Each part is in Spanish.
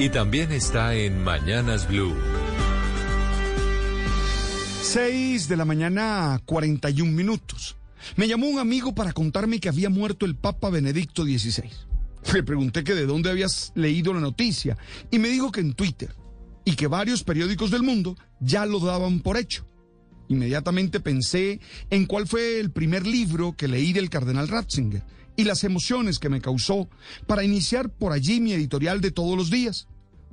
y también está en Mañanas Blue. 6 de la mañana, 41 minutos. Me llamó un amigo para contarme que había muerto el Papa Benedicto XVI. Le pregunté que de dónde habías leído la noticia y me dijo que en Twitter y que varios periódicos del mundo ya lo daban por hecho. Inmediatamente pensé en cuál fue el primer libro que leí del cardenal Ratzinger y las emociones que me causó para iniciar por allí mi editorial de todos los días.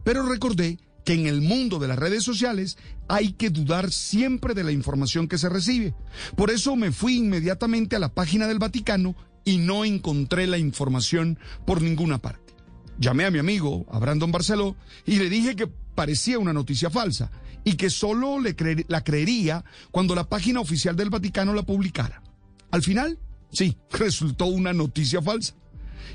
Pero recordé que en el mundo de las redes sociales hay que dudar siempre de la información que se recibe. Por eso me fui inmediatamente a la página del Vaticano y no encontré la información por ninguna parte. Llamé a mi amigo, a Brandon Barceló, y le dije que parecía una noticia falsa y que solo la creería cuando la página oficial del Vaticano la publicara. Al final, sí, resultó una noticia falsa.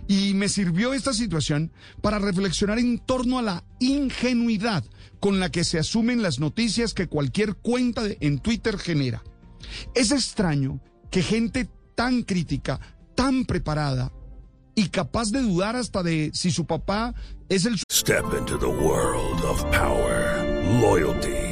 Y me sirvió esta situación para reflexionar en torno a la ingenuidad con la que se asumen las noticias que cualquier cuenta en Twitter genera. Es extraño que gente tan crítica, tan preparada y capaz de dudar hasta de si su papá es el... Step into the world of power, loyalty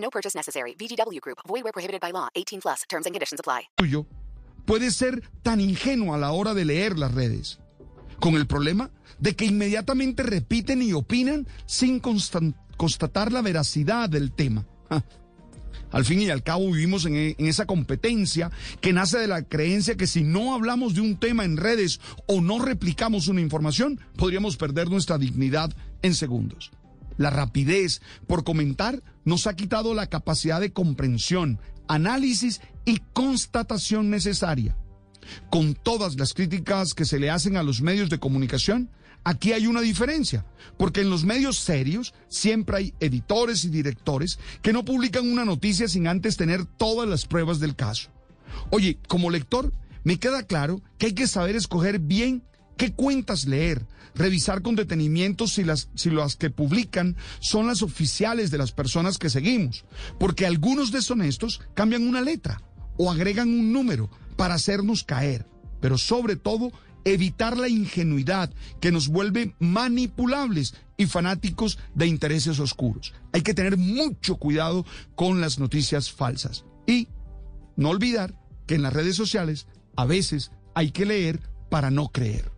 No purchase necessary. VGW Group. Void were prohibited by law. 18 plus. Terms and conditions apply. tuyo puede ser tan ingenuo a la hora de leer las redes, con el problema de que inmediatamente repiten y opinan sin constatar la veracidad del tema. Al fin y al cabo vivimos en, en esa competencia que nace de la creencia que si no hablamos de un tema en redes o no replicamos una información, podríamos perder nuestra dignidad en segundos. La rapidez por comentar nos ha quitado la capacidad de comprensión, análisis y constatación necesaria. Con todas las críticas que se le hacen a los medios de comunicación, aquí hay una diferencia, porque en los medios serios siempre hay editores y directores que no publican una noticia sin antes tener todas las pruebas del caso. Oye, como lector, me queda claro que hay que saber escoger bien qué cuentas leer, revisar con detenimiento si las, si las que publican son las oficiales de las personas que seguimos, porque algunos deshonestos cambian una letra o agregan un número para hacernos caer, pero sobre todo evitar la ingenuidad que nos vuelve manipulables y fanáticos de intereses oscuros. Hay que tener mucho cuidado con las noticias falsas y no olvidar que en las redes sociales a veces hay que leer para no creer.